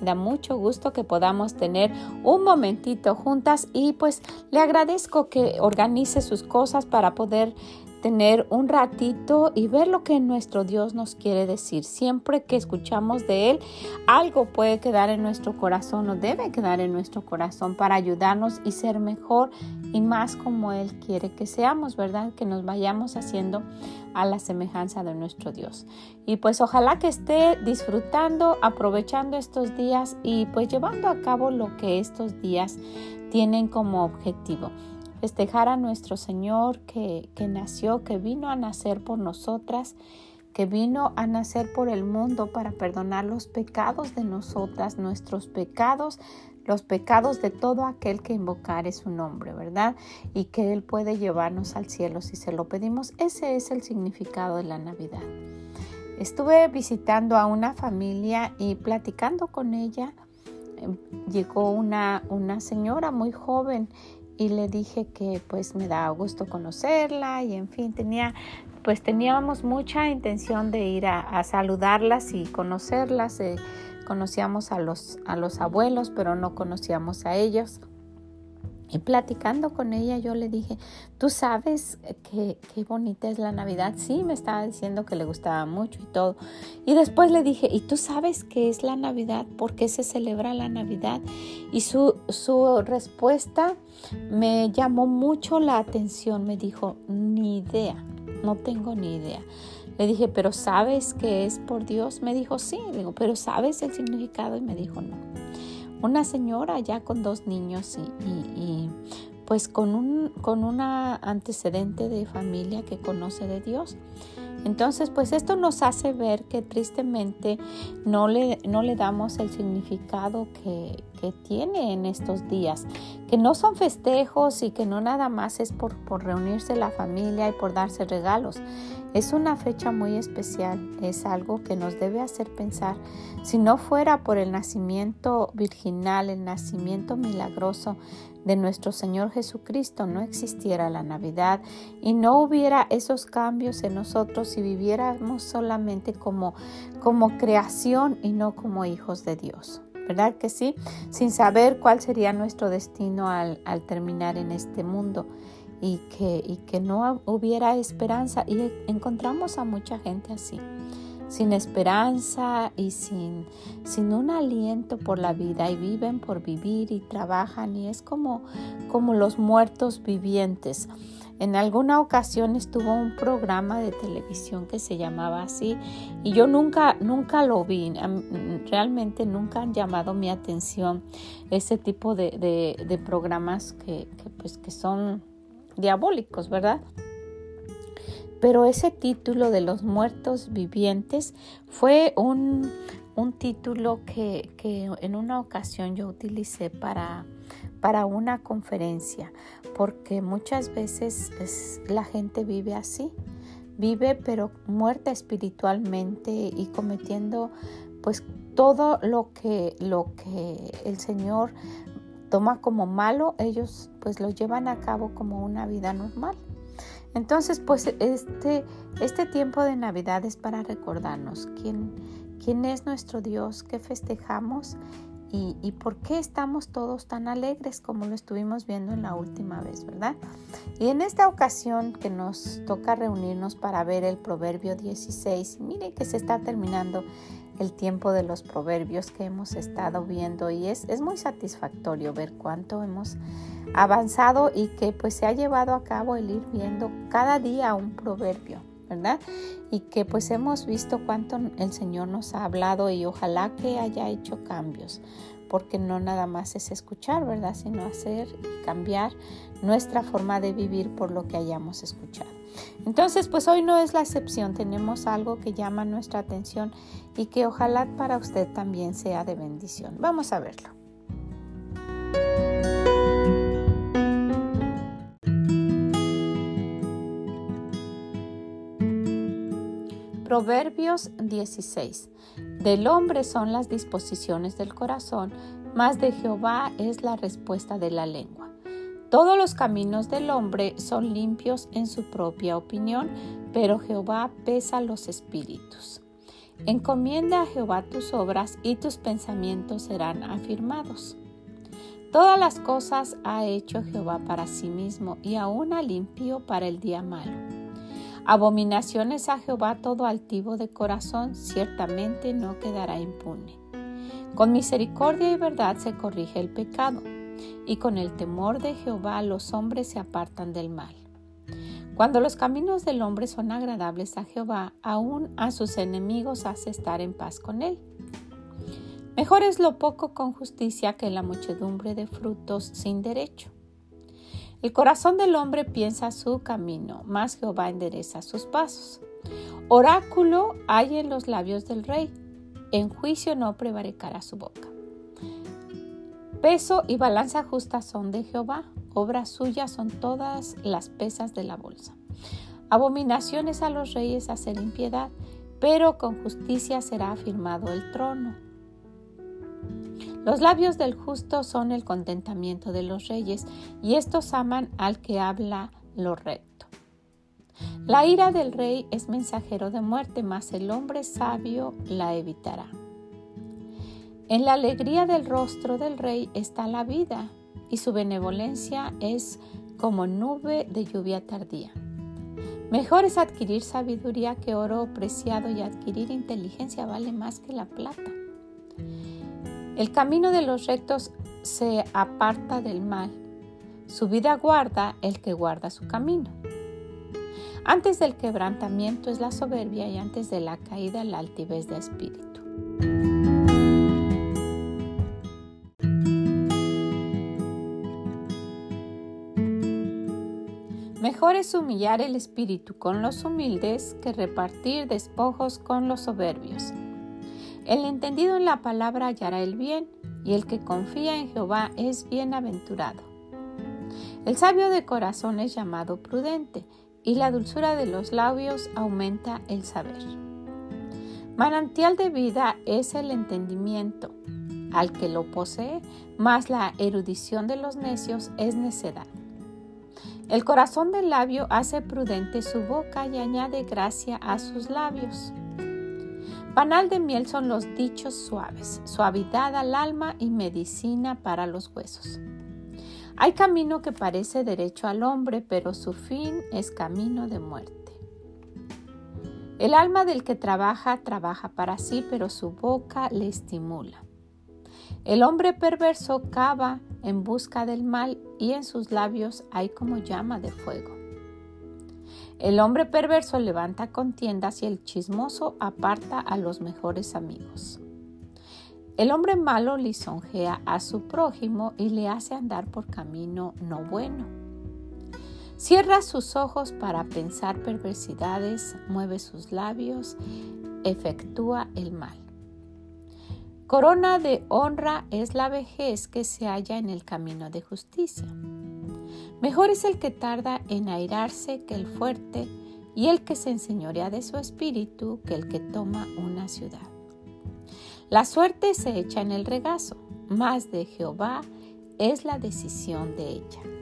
da mucho gusto que podamos tener un momentito juntas y pues le agradezco que organice sus cosas para poder tener un ratito y ver lo que nuestro Dios nos quiere decir. Siempre que escuchamos de Él, algo puede quedar en nuestro corazón o debe quedar en nuestro corazón para ayudarnos y ser mejor y más como Él quiere que seamos, ¿verdad? Que nos vayamos haciendo a la semejanza de nuestro Dios. Y pues ojalá que esté disfrutando, aprovechando estos días y pues llevando a cabo lo que estos días tienen como objetivo festejar a nuestro Señor que, que nació, que vino a nacer por nosotras, que vino a nacer por el mundo para perdonar los pecados de nosotras, nuestros pecados, los pecados de todo aquel que invocare su nombre, ¿verdad? Y que Él puede llevarnos al cielo si se lo pedimos. Ese es el significado de la Navidad. Estuve visitando a una familia y platicando con ella. Em, llegó una, una señora muy joven y le dije que pues me da gusto conocerla y en fin tenía pues teníamos mucha intención de ir a, saludarlas y conocerlas eh, conocíamos a los a los abuelos pero no conocíamos a ellos y platicando con ella yo le dije, ¿tú sabes qué, qué bonita es la Navidad? Sí, me estaba diciendo que le gustaba mucho y todo. Y después le dije, ¿y tú sabes qué es la Navidad? ¿Por qué se celebra la Navidad? Y su, su respuesta me llamó mucho la atención. Me dijo, ni idea, no tengo ni idea. Le dije, ¿pero sabes que es por Dios? Me dijo, sí. Le digo, ¿pero sabes el significado? Y me dijo, no una señora ya con dos niños y, pues con un con una antecedente de familia que conoce de Dios. Entonces, pues esto nos hace ver que tristemente no le, no le damos el significado que, que, tiene en estos días, que no son festejos y que no nada más es por, por reunirse la familia y por darse regalos. Es una fecha muy especial, es algo que nos debe hacer pensar. Si no fuera por el nacimiento virginal, el nacimiento milagroso de nuestro Señor Jesucristo, no existiera la Navidad y no hubiera esos cambios en nosotros si viviéramos solamente como, como creación y no como hijos de Dios. ¿Verdad que sí? Sin saber cuál sería nuestro destino al, al terminar en este mundo y que, y que no hubiera esperanza. Y encontramos a mucha gente así, sin esperanza y sin, sin un aliento por la vida y viven por vivir y trabajan y es como, como los muertos vivientes. En alguna ocasión estuvo un programa de televisión que se llamaba así y yo nunca, nunca lo vi. Realmente nunca han llamado mi atención ese tipo de, de, programas que, pues, que son diabólicos, ¿verdad? Pero ese título de los muertos vivientes fue un, título que, en una ocasión yo utilicé para, para una conferencia, porque muchas veces la gente vive así, vive pero muerta espiritualmente y cometiendo pues todo lo que, lo que el Señor toma como malo, ellos pues lo llevan a cabo como una vida normal. Entonces, pues este, este tiempo de Navidad es para recordarnos quién, quién es nuestro Dios, qué festejamos y, y, por qué estamos todos tan alegres como lo estuvimos viendo en la última vez, ¿verdad? Y en esta ocasión que nos toca reunirnos para ver el Proverbio 16, mire que se está terminando el tiempo de los proverbios que hemos estado viendo y es, es muy satisfactorio ver cuánto hemos avanzado y que pues se ha llevado a cabo el ir viendo cada día un proverbio, ¿verdad? Y que pues hemos visto cuánto el Señor nos ha hablado y ojalá que haya hecho cambios, porque no nada más es escuchar, ¿verdad? Sino hacer y cambiar nuestra forma de vivir por lo que hayamos escuchado. Entonces, pues hoy no es la excepción, tenemos algo que llama nuestra atención y que ojalá para usted también sea de bendición. Vamos a verlo. Proverbios 16. Del hombre son las disposiciones del corazón, mas de Jehová es la respuesta de la lengua. Todos los caminos del hombre son limpios en su propia opinión, pero Jehová pesa los espíritus. Encomienda a Jehová tus obras y tus pensamientos serán afirmados. Todas las cosas ha hecho Jehová para sí mismo y aún al impío para el día malo. Abominaciones a Jehová todo altivo de corazón, ciertamente no quedará impune. Con misericordia y verdad se corrige el pecado, y con el temor de Jehová los hombres se apartan del mal. Cuando los caminos del hombre son agradables a Jehová, aún a sus enemigos hace estar en paz con él. Mejor es lo poco con justicia que la muchedumbre de frutos sin derecho. El corazón del hombre piensa su camino, mas Jehová endereza sus pasos. Oráculo hay en los labios del rey, en juicio no prevaricará su boca. Peso y balanza justa son de Jehová, obra suya son todas las pesas de la bolsa. Abominaciones a los reyes hacer impiedad, pero con justicia será afirmado el trono. Los labios del justo son el contentamiento de los reyes, y estos aman al que habla lo recto. La ira del rey es mensajero de muerte, mas el hombre sabio la evitará. En la alegría del rostro del rey está la vida, y su benevolencia es como nube de lluvia tardía. Mejor es adquirir sabiduría que oro preciado y adquirir inteligencia vale más que la plata. El camino de los rectos se aparta del mal. Su vida guarda el que guarda su camino. Antes del quebrantamiento es la soberbia y antes de la caída la altivez de espíritu. Es humillar el espíritu con los humildes que repartir despojos con los soberbios. El entendido en la palabra hallará el bien, y el que confía en Jehová es bienaventurado. El sabio de corazón es llamado prudente, y la dulzura de los labios aumenta el saber. Manantial de vida es el entendimiento, al que lo posee, mas la erudición de los necios es necedad. El corazón del labio hace prudente su boca y añade gracia a sus labios. Panal de miel son los dichos suaves, suavidad al alma y medicina para los huesos. Hay camino que parece derecho al hombre, pero su fin es camino de muerte. El alma del que trabaja trabaja para sí, pero su boca le estimula. El hombre perverso cava en busca del mal y en sus labios hay como llama de fuego. El hombre perverso levanta contiendas y el chismoso aparta a los mejores amigos. El hombre malo lisonjea a su prójimo y le hace andar por camino no bueno. Cierra sus ojos para pensar perversidades, mueve sus labios, efectúa el mal. Corona de honra es la vejez que se halla en el camino de justicia. Mejor es el que tarda en airarse que el fuerte, y el que se enseñorea de su espíritu que el que toma una ciudad. La suerte se echa en el regazo, mas de Jehová es la decisión de ella.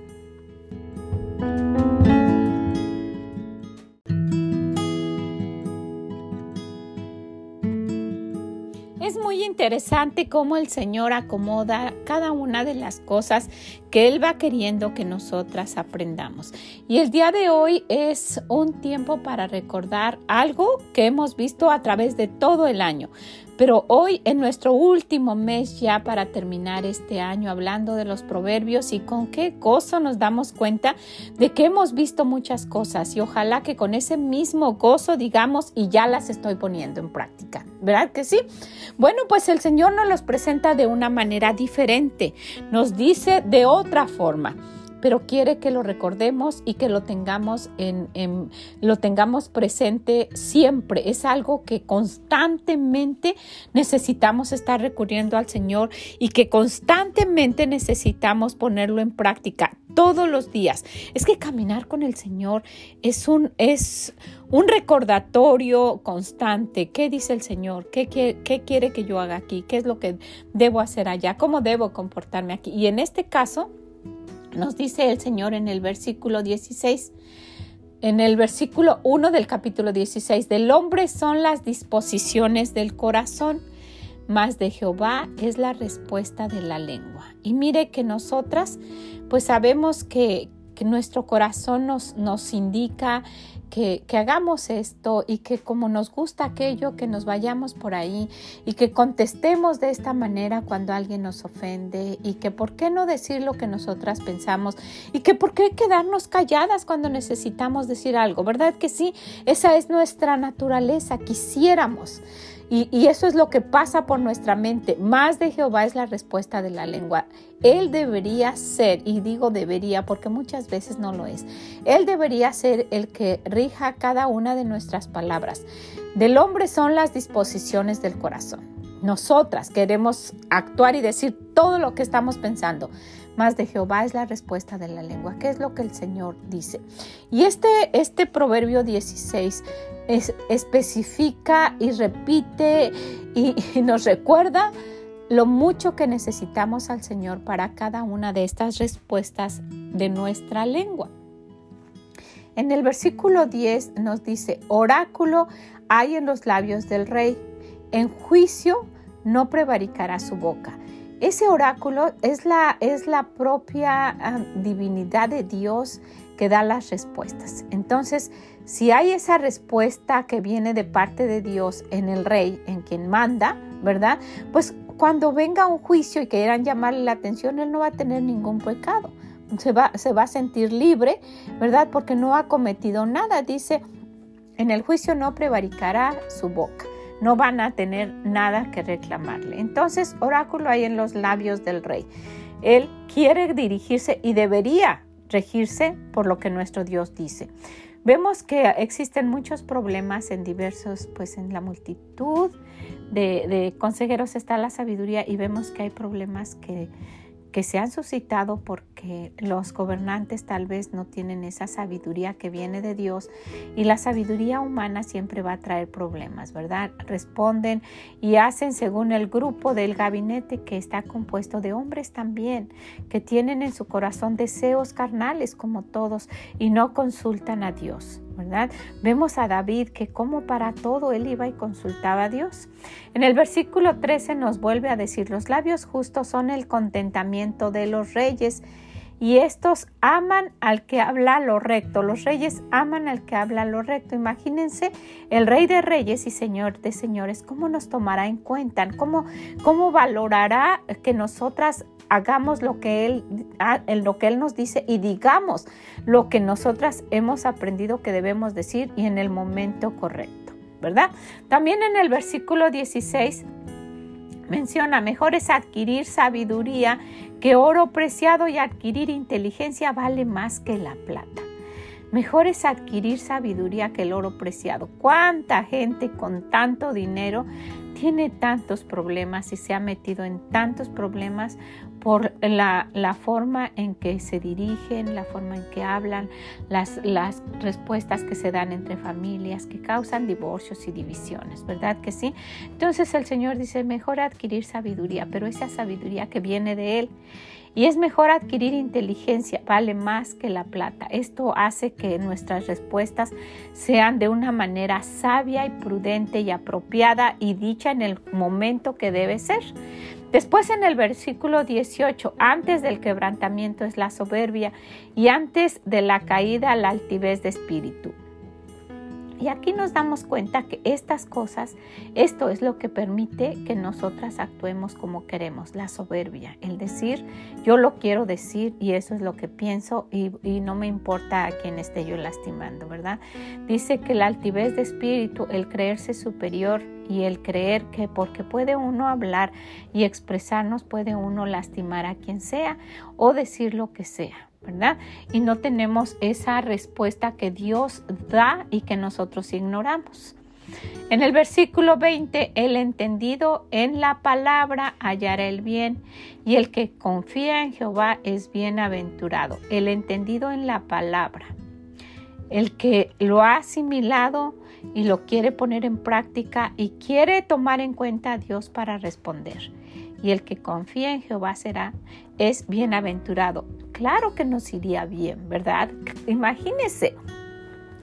Interesante cómo el Señor acomoda cada una de las cosas que Él va queriendo que nosotras aprendamos. Y el día de hoy es un tiempo para recordar algo que hemos visto a través de todo el año. Pero hoy en nuestro último mes ya para terminar este año hablando de los proverbios y con qué gozo nos damos cuenta de que hemos visto muchas cosas y ojalá que con ese mismo gozo digamos y ya las estoy poniendo en práctica. ¿Verdad que sí? Bueno, pues el Señor nos los presenta de una manera diferente, nos dice de otra forma. Pero quiere que lo recordemos y que lo tengamos en, lo tengamos presente siempre. Es algo que constantemente necesitamos estar recurriendo al Señor y que constantemente necesitamos ponerlo en práctica todos los días. Es que caminar con el Señor es un, es un recordatorio constante. ¿Qué dice el Señor? ¿Qué, ¿Qué, quiere que yo haga aquí? ¿Qué es lo que debo hacer allá? ¿Cómo debo comportarme aquí? Y en este caso, nos dice el Señor en el versículo 16. En el versículo 1 del capítulo 16, del hombre son las disposiciones del corazón, mas de Jehová es la respuesta de la lengua. Y mire que nosotras pues sabemos que, nuestro corazón nos, nos indica que, hagamos esto y que como nos gusta aquello, que nos vayamos por ahí y que contestemos de esta manera cuando alguien nos ofende y que por qué no decir lo que nosotras pensamos y que por qué quedarnos calladas cuando necesitamos decir algo, ¿verdad que sí? Esa es nuestra naturaleza, quisiéramos y, eso es lo que pasa por nuestra mente. Más de Jehová es la respuesta de la lengua. Él debería ser, y digo debería porque muchas veces no lo es, Él debería ser el que rija cada una de nuestras palabras. Del hombre son las disposiciones del corazón. Nosotras queremos actuar y decir todo lo que estamos pensando. Más de Jehová es la respuesta de la lengua. ¿Qué es lo que el Señor dice? Y este, este proverbio 16 especifica y repite y, nos recuerda lo mucho que necesitamos al Señor para cada una de estas respuestas de nuestra lengua. En el versículo 10 nos dice, oráculo hay en los labios del rey, en juicio no prevaricará su boca. Ese oráculo es la, es la propia ah, divinidad de Dios que da las respuestas. Entonces, si hay esa respuesta que viene de parte de Dios en el rey, en quien manda, ¿verdad? Pues cuando venga un juicio y quieran llamarle la atención, él no va a tener ningún pecado. Se va, se va a sentir libre, ¿verdad? Porque no ha cometido nada. Dice, en el juicio no prevaricará su boca. No van a tener nada que reclamarle. Entonces, oráculo hay en los labios del rey. Él quiere dirigirse y debería regirse por lo que nuestro Dios dice. Vemos que existen muchos problemas en diversos, pues en la multitud de, de consejeros está la sabiduría y vemos que hay problemas que que se han suscitado porque los gobernantes tal vez no tienen esa sabiduría que viene de Dios y la sabiduría humana siempre va a traer problemas, ¿verdad? Responden y hacen según el grupo del gabinete que está compuesto de hombres también, que tienen en su corazón deseos carnales como todos y no consultan a Dios. ¿Verdad? Vemos a David que como para todo él iba y consultaba a Dios. En el versículo 13 nos vuelve a decir, los labios justos son el contentamiento de los reyes y estos aman al que habla lo recto. Los reyes aman al que habla lo recto. Imagínense el rey de reyes y señor de señores, cómo nos tomará en cuenta, cómo, cómo valorará que nosotras hagamos lo que él, ah, lo que él nos dice y digamos lo que nosotras hemos aprendido que debemos decir y en el momento correcto, ¿verdad? También en el versículo 16 menciona, mejor es adquirir sabiduría que oro preciado y adquirir inteligencia vale más que la plata. Mejor es adquirir sabiduría que el oro preciado. ¿Cuánta gente con tanto dinero tiene tantos problemas y se ha metido en tantos problemas por la, forma en que se dirigen, la forma en que hablan, las, respuestas que se dan entre familias que causan divorcios y divisiones, ¿verdad que sí? Entonces el Señor dice, mejor adquirir sabiduría, pero esa sabiduría que viene de Él. Y es mejor adquirir inteligencia, vale más que la plata. Esto hace que nuestras respuestas sean de una manera sabia y prudente y apropiada y dicha en el momento que debe ser. Después en el versículo 18, antes del quebrantamiento es la soberbia y antes de la caída la altivez de espíritu. Y aquí nos damos cuenta que estas cosas, esto es lo que permite que nosotras actuemos como queremos, la soberbia, el decir, yo lo quiero decir y eso es lo que pienso y, no me importa a quien esté yo lastimando, ¿verdad? Dice que la altivez de espíritu, el creerse superior y el creer que porque puede uno hablar y expresarnos, puede uno lastimar a quien sea o decir lo que sea. Y no tenemos esa respuesta que Dios da y que nosotros ignoramos. En el versículo 20, el entendido en la palabra hallará el bien y el que confía en Jehová es bienaventurado. El entendido en la palabra, el que lo ha asimilado y lo quiere poner en práctica y quiere tomar en cuenta a Dios para responder. Y el que confía en Jehová será, es bienaventurado. Claro que nos iría bien, ¿verdad? Imagínese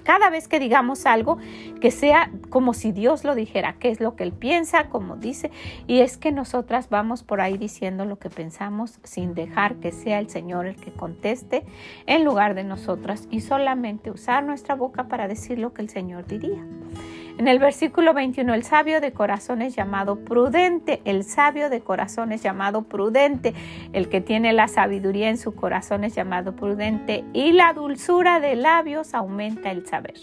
cada vez que digamos algo, que sea como si Dios lo dijera, qué es lo que Él piensa, como dice, y es que nosotras vamos por ahí diciendo lo que pensamos sin dejar que sea el Señor el que conteste en lugar de nosotras y solamente usar nuestra boca para decir lo que el Señor diría. En el versículo 21, el sabio de corazón es llamado prudente, el sabio de corazón es llamado prudente, el que tiene la sabiduría en su corazón es llamado prudente y la dulzura de labios aumenta el saber.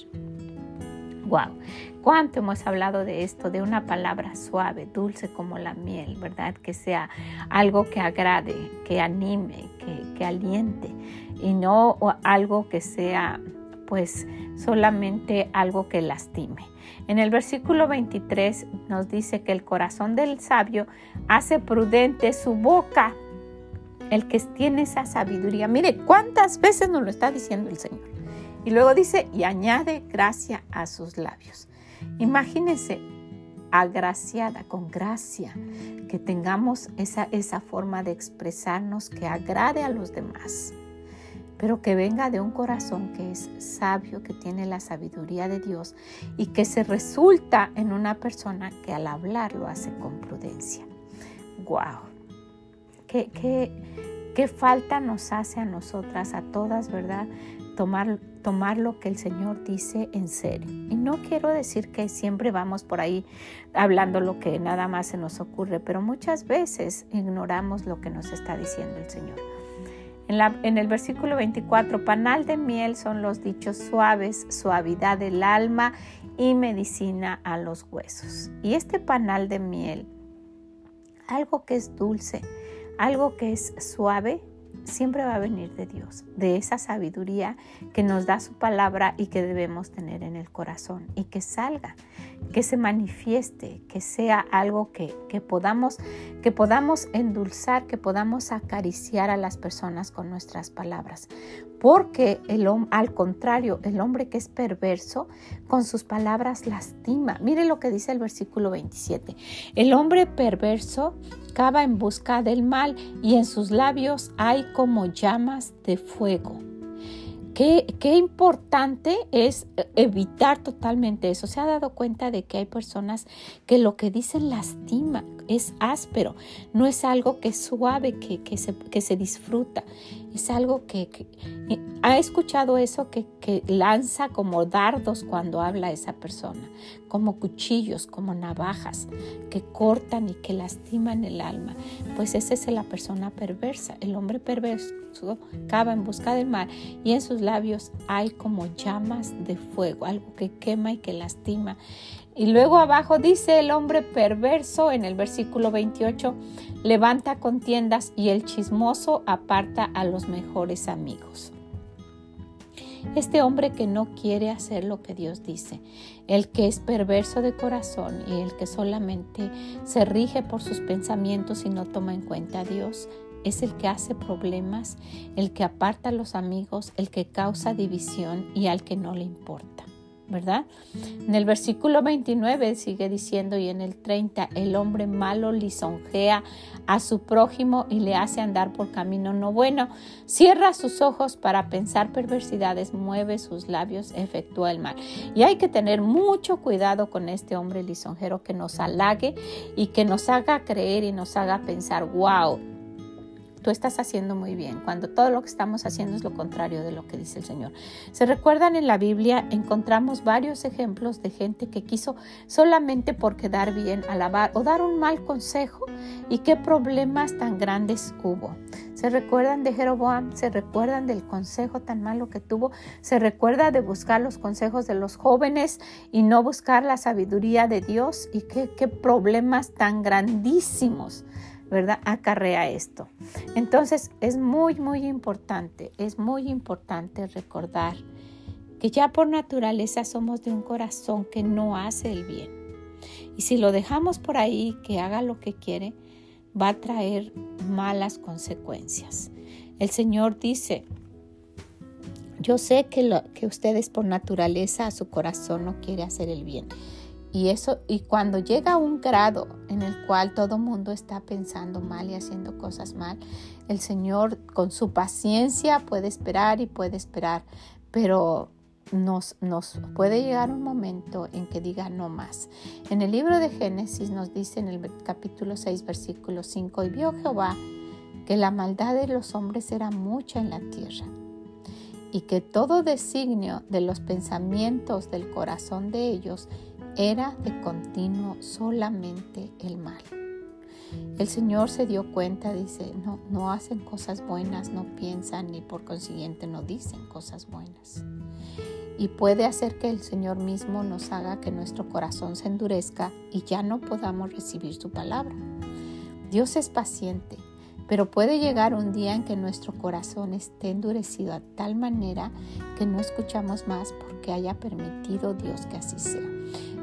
Wow, cuánto hemos hablado de esto, de una palabra suave, dulce como la miel, ¿verdad? Que sea algo que agrade, que anime, que, que aliente y no algo que sea pues solamente algo que lastime. En el versículo 23 nos dice que el corazón del sabio hace prudente su boca. El que tiene esa sabiduría. Mire cuántas veces nos lo está diciendo el Señor. Y luego dice, y añade gracia a sus labios. Imagínense, agraciada, con gracia, que tengamos esa, esa forma de expresarnos que agrade a los demás pero que venga de un corazón que es sabio, que tiene la sabiduría de Dios y que se resulta en una persona que al hablar lo hace con prudencia. ¡Wow! ¿Qué, qué, falta nos hace a nosotras, a todas, verdad? Tomar, tomar lo que el Señor dice en serio. Y no quiero decir que siempre vamos por ahí hablando lo que nada más se nos ocurre, pero muchas veces ignoramos lo que nos está diciendo el Señor. En, el versículo 24, panal de miel son los dichos suaves, suavidad del alma y medicina a los huesos. Y este panal de miel, algo que es dulce, algo que es suave, siempre va a venir de Dios, de esa sabiduría que nos da su palabra y que debemos tener en el corazón y que salga, que se manifieste, que sea algo que, podamos, que podamos endulzar, que podamos acariciar a las personas con nuestras palabras. Porque al contrario, el hombre que es perverso con sus palabras lastima. Mire lo que dice el versículo 27. El hombre perverso cava en busca del mal y en sus labios hay como llamas de fuego. Qué, qué, importante es evitar totalmente eso. Se ha dado cuenta de que hay personas que lo que dicen lastima, es áspero, no es algo que es suave, que, que, se, que se disfruta, es algo que, ha escuchado eso que, que lanza como dardos cuando habla esa persona, como cuchillos, como navajas, que cortan y que lastiman el alma. Pues esa es la persona perversa, el hombre perverso cava en busca del mar y en sus labios hay como llamas de fuego, algo que quema y que lastima. Y luego abajo dice el hombre perverso en el versículo 28, levanta contiendas y el chismoso aparta a los mejores amigos. Este hombre que no quiere hacer lo que Dios dice, el que es perverso de corazón y el que solamente se rige por sus pensamientos y no toma en cuenta a Dios, es el que hace problemas, el que aparta a los amigos, el que causa división y al que no le importa. ¿Verdad? En el versículo 29 sigue diciendo y en el 30, el hombre malo lisonjea a su prójimo y le hace andar por camino no bueno, cierra sus ojos para pensar perversidades, mueve sus labios, efectúa el mal. Y hay que tener mucho cuidado con este hombre lisonjero que nos halague y que nos haga creer y nos haga pensar, wow, tú estás haciendo muy bien, cuando todo lo que estamos haciendo es lo contrario de lo que dice el Señor. Se recuerdan en la Biblia, encontramos varios ejemplos de gente que quiso solamente por quedar bien alabar o dar un mal consejo y qué problemas tan grandes hubo. Se recuerdan de Jeroboam, se recuerdan del consejo tan malo que tuvo, se recuerda de buscar los consejos de los jóvenes y no buscar la sabiduría de Dios y qué, qué problemas tan grandísimos ¿verdad? Acarrea esto. Entonces es muy, muy importante, es muy importante recordar que ya por naturaleza somos de un corazón que no hace el bien. Y si lo dejamos por ahí, que haga lo que quiere, va a traer malas consecuencias. El Señor dice, yo sé que, lo, que ustedes por naturaleza a su corazón no quiere hacer el bien. Y eso, y cuando llega a un grado en el cual todo mundo está pensando mal y haciendo cosas mal, el Señor con su paciencia puede esperar y puede esperar, pero nos, nos, puede llegar un momento en que diga no más. En el libro de Génesis nos dice en el capítulo 6, versículo 5, y vio Jehová que la maldad de los hombres era mucha en la tierra y que todo designio de los pensamientos del corazón de ellos era de continuo solamente el mal. El Señor se dio cuenta, dice, no, no hacen cosas buenas, no piensan y por consiguiente no dicen cosas buenas. Y puede hacer que el Señor mismo nos haga que nuestro corazón se endurezca y ya no podamos recibir su palabra. Dios es paciente pero puede llegar un día en que nuestro corazón esté endurecido a tal manera que no escuchamos más porque haya permitido Dios que así sea.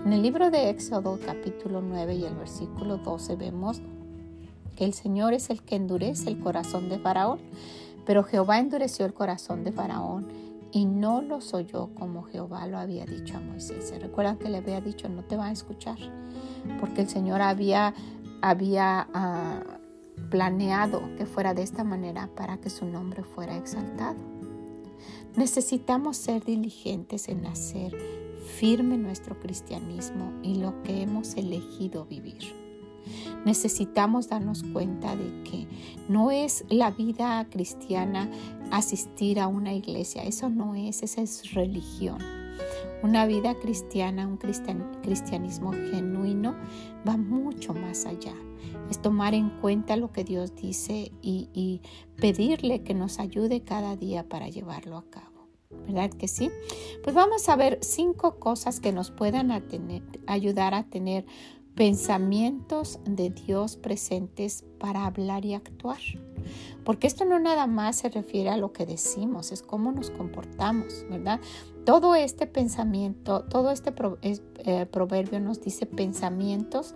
En el libro de Éxodo capítulo 9 y el versículo 12 vemos que el Señor es el que endurece el corazón de Faraón, pero Jehová endureció el corazón de Faraón y no los oyó como Jehová lo había dicho a Moisés. ¿Se recuerdan que le había dicho no te va a escuchar? Porque el Señor había, ah, planeado que fuera de esta manera para que su nombre fuera exaltado. Necesitamos ser diligentes en hacer firme nuestro cristianismo y lo que hemos elegido vivir. Necesitamos darnos cuenta de que no es la vida cristiana asistir a una iglesia, eso no es, esa es religión. Una vida cristiana, un cristianismo genuino va mucho más allá es tomar en cuenta lo que Dios dice y, pedirle que nos ayude cada día para llevarlo a cabo. ¿Verdad que sí? Pues vamos a ver cinco cosas que nos puedan ayudar a tener pensamientos de Dios presentes para hablar y actuar. Porque esto no nada más se refiere a lo que decimos, es cómo nos comportamos, ¿verdad? Todo este pensamiento, todo este eh, proverbio nos dice pensamientos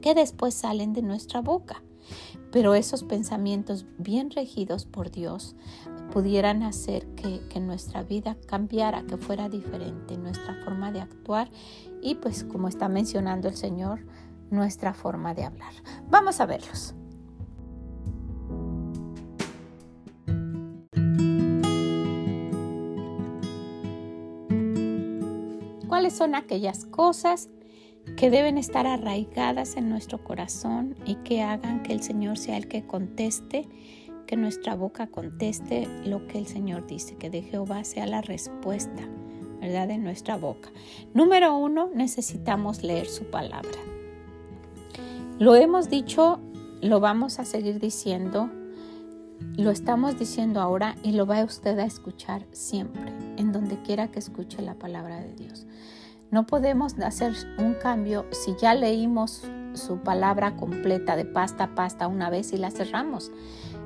que después salen de nuestra boca. Pero esos pensamientos bien regidos por Dios pudieran hacer que, nuestra vida cambiara, que fuera diferente, nuestra forma de actuar y pues como está mencionando el Señor, nuestra forma de hablar. Vamos a verlos. ¿Cuáles son aquellas cosas que deben estar arraigadas en nuestro corazón y que hagan que el Señor sea el que conteste, que nuestra boca conteste lo que el Señor dice, que de Jehová sea la respuesta, ¿verdad? De nuestra boca. Número uno, necesitamos leer su palabra. Lo hemos dicho, lo vamos a seguir diciendo, lo estamos diciendo ahora y lo va usted a escuchar siempre, en donde quiera que escuche la palabra de Dios. No podemos hacer un cambio si ya leímos su palabra completa de pasta a pasta una vez y la cerramos.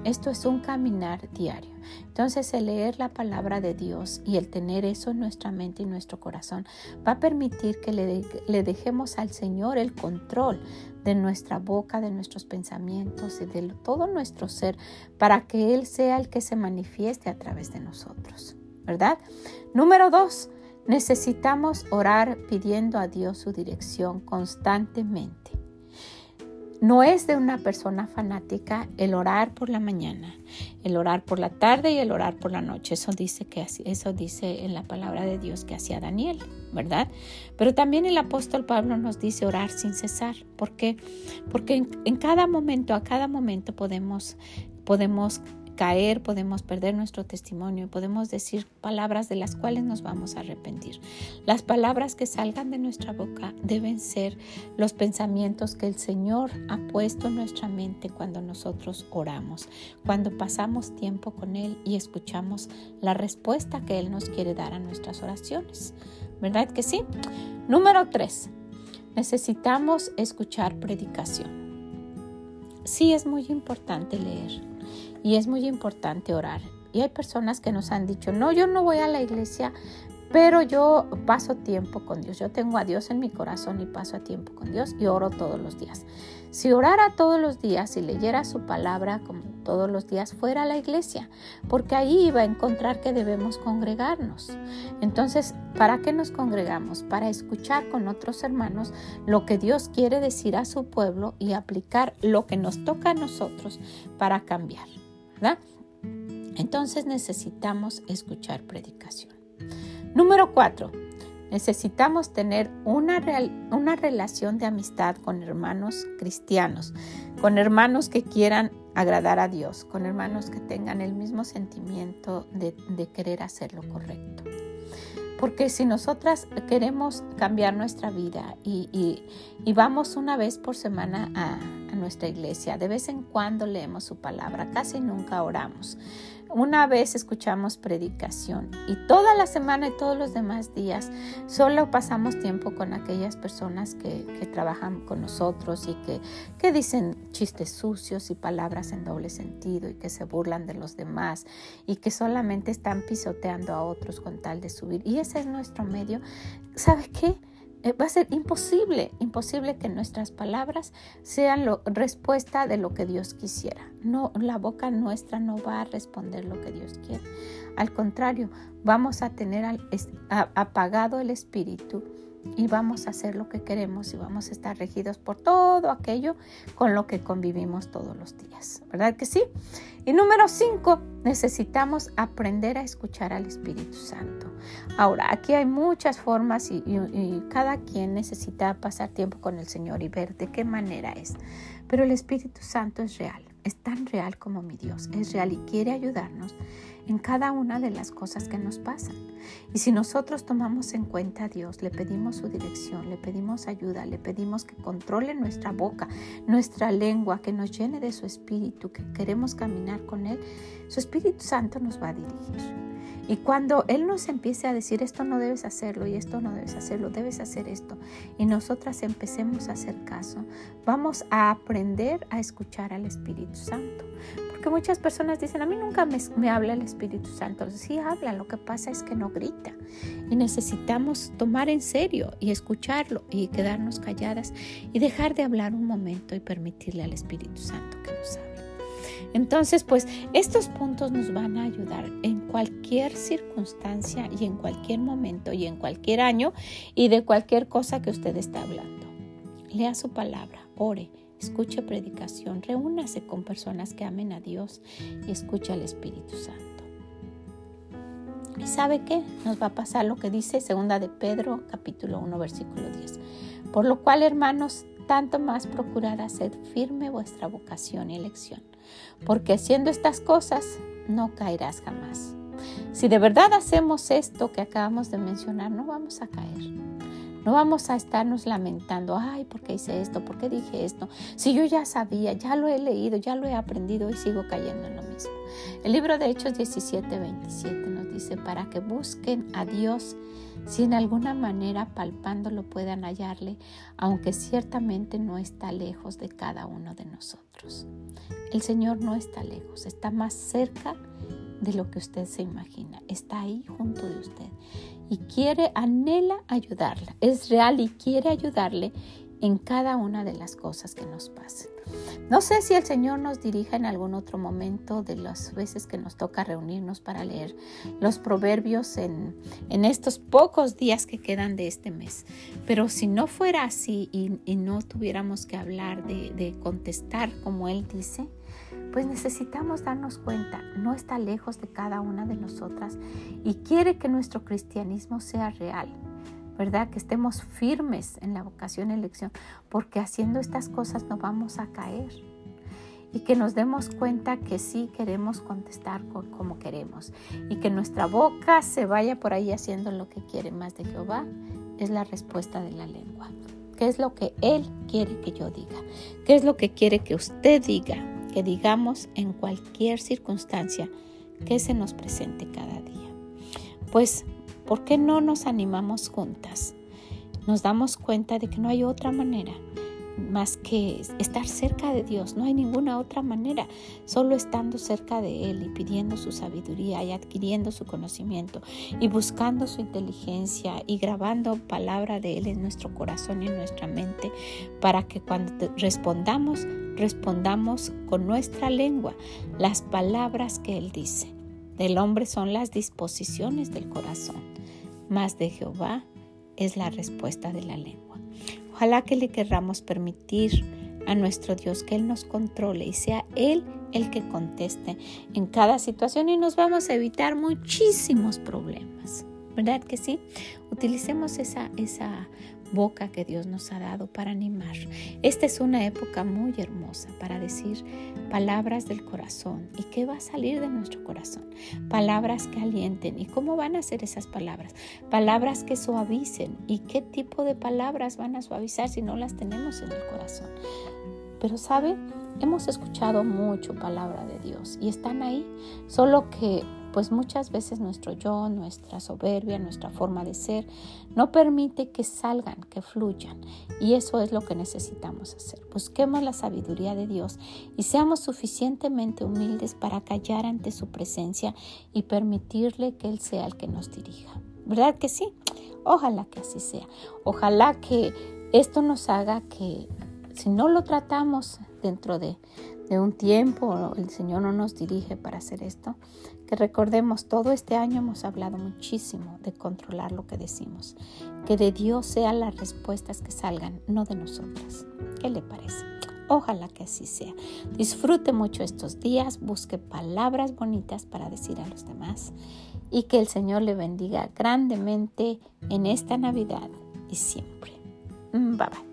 Esto es un caminar diario. Entonces el leer la palabra de Dios y el tener eso en nuestra mente y nuestro corazón va a permitir que le, le, dejemos al Señor el control de nuestra boca, de nuestros pensamientos y de todo nuestro ser para que Él sea el que se manifieste a través de nosotros. ¿Verdad? Número dos, Necesitamos orar pidiendo a Dios su dirección constantemente. No es de una persona fanática el orar por la mañana, el orar por la tarde y el orar por la noche. Eso dice que eso dice en la palabra de Dios que hacía Daniel, ¿verdad? Pero también el apóstol Pablo nos dice orar sin cesar. ¿Por qué? Porque en, en cada momento, a cada momento podemos podemos caer, podemos perder nuestro testimonio, podemos decir palabras de las cuales nos vamos a arrepentir. Las palabras que salgan de nuestra boca deben ser los pensamientos que el Señor ha puesto en nuestra mente cuando nosotros oramos, cuando pasamos tiempo con Él y escuchamos la respuesta que Él nos quiere dar a nuestras oraciones. ¿Verdad que sí? Número tres, necesitamos escuchar predicación. sí es muy importante leer y es muy importante orar. Y hay personas que nos han dicho, no, yo no voy a la iglesia, pero yo paso tiempo con Dios. Yo tengo a Dios en mi corazón y paso a tiempo con Dios y oro todos los días. Si orara todos los días y leyera su palabra como todos los días, fuera a la iglesia, porque ahí iba a encontrar que debemos congregarnos. Entonces, ¿para qué nos congregamos? Para escuchar con otros hermanos lo que Dios quiere decir a su pueblo y aplicar lo que nos toca a nosotros para cambiar. ¿Verdad? Entonces necesitamos escuchar predicación. Número cuatro, necesitamos tener una, una relación de amistad con hermanos cristianos, con hermanos que quieran agradar a Dios, con hermanos que tengan el mismo sentimiento de, querer hacer lo correcto. Porque si nosotras queremos cambiar nuestra vida y, vamos una vez por semana a, nuestra iglesia, de vez en cuando leemos su palabra, casi nunca oramos, una vez escuchamos predicación y toda la semana y todos los demás días solo pasamos tiempo con aquellas personas que, trabajan con nosotros y que, que, dicen chistes sucios y palabras en doble sentido y que se burlan de los demás y que solamente están pisoteando a otros con tal de subir. Y ese es nuestro medio. ¿Sabes qué? Eh, va a ser imposible, imposible que nuestras palabras sean la respuesta de lo que Dios quisiera. No, la boca nuestra no va a responder lo que Dios quiere. Al contrario, vamos a tener apagado el espíritu y vamos a hacer lo que queremos y vamos a estar regidos por todo aquello con lo que convivimos todos los días. ¿Verdad que sí? Y número cinco, necesitamos aprender a escuchar al Espíritu Santo. Ahora, aquí hay muchas formas y, cada quien necesita pasar tiempo con el Señor y ver de qué manera es. Pero el Espíritu Santo es real, es tan real como mi Dios, es real y quiere ayudarnos en cada una de las cosas que nos pasan. Y si nosotros tomamos en cuenta a Dios, le pedimos su dirección, le pedimos ayuda, le pedimos que controle nuestra boca, nuestra lengua, que nos llene de su espíritu, que queremos caminar con Él, su Espíritu Santo nos va a dirigir. Y cuando Él nos empiece a decir esto no debes hacerlo y esto no debes hacerlo, debes hacer esto, y nosotras empecemos a hacer caso, vamos a aprender a escuchar al Espíritu Santo. Muchas personas dicen, a mí nunca me, habla el Espíritu Santo. Sí habla, lo que pasa es que no grita. Y necesitamos tomar en serio y escucharlo y quedarnos calladas y dejar de hablar un momento y permitirle al Espíritu Santo que nos hable. Entonces, pues estos puntos nos van a ayudar en cualquier circunstancia y en cualquier momento y en cualquier año y de cualquier cosa que usted está hablando. Lea su palabra, ore escuche predicación, reúnase con personas que amen a Dios y escuche al Espíritu Santo. ¿Y sabe qué? Nos va a pasar lo que dice segunda de Pedro capítulo 1 versículo 10. Por lo cual, hermanos, tanto más procurad hacer firme vuestra vocación y elección, porque haciendo estas cosas no caerás jamás. Si de verdad hacemos esto que acabamos de mencionar, no vamos a caer. No vamos a estarnos lamentando, ay, ¿por qué hice esto? ¿Por qué dije esto? Si yo ya sabía, ya lo he leído, ya lo he aprendido y sigo cayendo en lo mismo. El libro de Hechos 17, 27 nos dice, para que busquen a Dios, si en alguna manera palpándolo puedan hallarle, aunque ciertamente no está lejos de cada uno de nosotros. El Señor no está lejos, está más cerca de lo que usted se imagina. Está ahí junto de usted y quiere, anhela ayudarla. Es real y quiere ayudarle en cada una de las cosas que nos pasen. No sé si el Señor nos dirija en algún otro momento de las veces que nos toca reunirnos para leer los proverbios en, estos pocos días que quedan de este mes. Pero si no fuera así y, no tuviéramos que hablar de contestar como Él dice, pues necesitamos darnos cuenta, no está lejos de cada una de nosotras y quiere que nuestro cristianismo sea real, ¿verdad? Que estemos firmes en la vocación y elección, porque haciendo estas cosas no vamos a caer. Y que nos demos cuenta que sí queremos contestar como queremos. Y que nuestra boca se vaya por ahí haciendo lo que quiere más de Jehová, es la respuesta de la lengua. ¿Qué es lo que Él quiere que yo diga? ¿Qué es lo que quiere que usted diga? Que digamos en cualquier circunstancia que se nos presente cada día. Pues, ¿por qué no nos animamos juntas? Nos damos cuenta de que no hay otra manera más que estar cerca de Dios. No hay ninguna otra manera, solo estando cerca de Él y pidiendo su sabiduría y adquiriendo su conocimiento y buscando su inteligencia y grabando palabra de Él en nuestro corazón y en nuestra mente para que cuando respondamos, respondamos con nuestra lengua las palabras que Él dice. Del hombre son las disposiciones del corazón, más de Jehová es la respuesta de la lengua. Ojalá que le querramos permitir a nuestro Dios que Él nos controle y sea Él el que conteste en cada situación y nos vamos a evitar muchísimos problemas. ¿Verdad que sí? Utilicemos esa, esa boca que Dios nos ha dado para animar. Esta es una época muy hermosa para decir palabras del corazón. ¿Y qué va a salir de nuestro corazón? Palabras que alienten. ¿Y cómo van a ser esas palabras? Palabras que suavicen. ¿Y qué tipo de palabras van a suavizar si no las tenemos en el corazón? Pero sabe, hemos escuchado mucho palabra de Dios y están ahí, solo que pues muchas veces nuestro yo, nuestra soberbia, nuestra forma de ser, no permite que salgan, que fluyan. Y eso es lo que necesitamos hacer. Busquemos la sabiduría de Dios y seamos suficientemente humildes para callar ante su presencia y permitirle que Él sea el que nos dirija. ¿Verdad que sí? Ojalá que así sea. Ojalá que esto nos haga que si no lo tratamos dentro de, de un tiempo, el Señor no nos dirige para hacer esto, que recordemos, todo este año hemos hablado muchísimo de controlar lo que decimos, que de Dios sean las respuestas que salgan, no de nosotras. ¿Qué le parece? Ojalá que así sea. Disfrute mucho estos días, busque palabras bonitas para decir a los demás y que el Señor le bendiga grandemente en esta Navidad y siempre. Bye bye.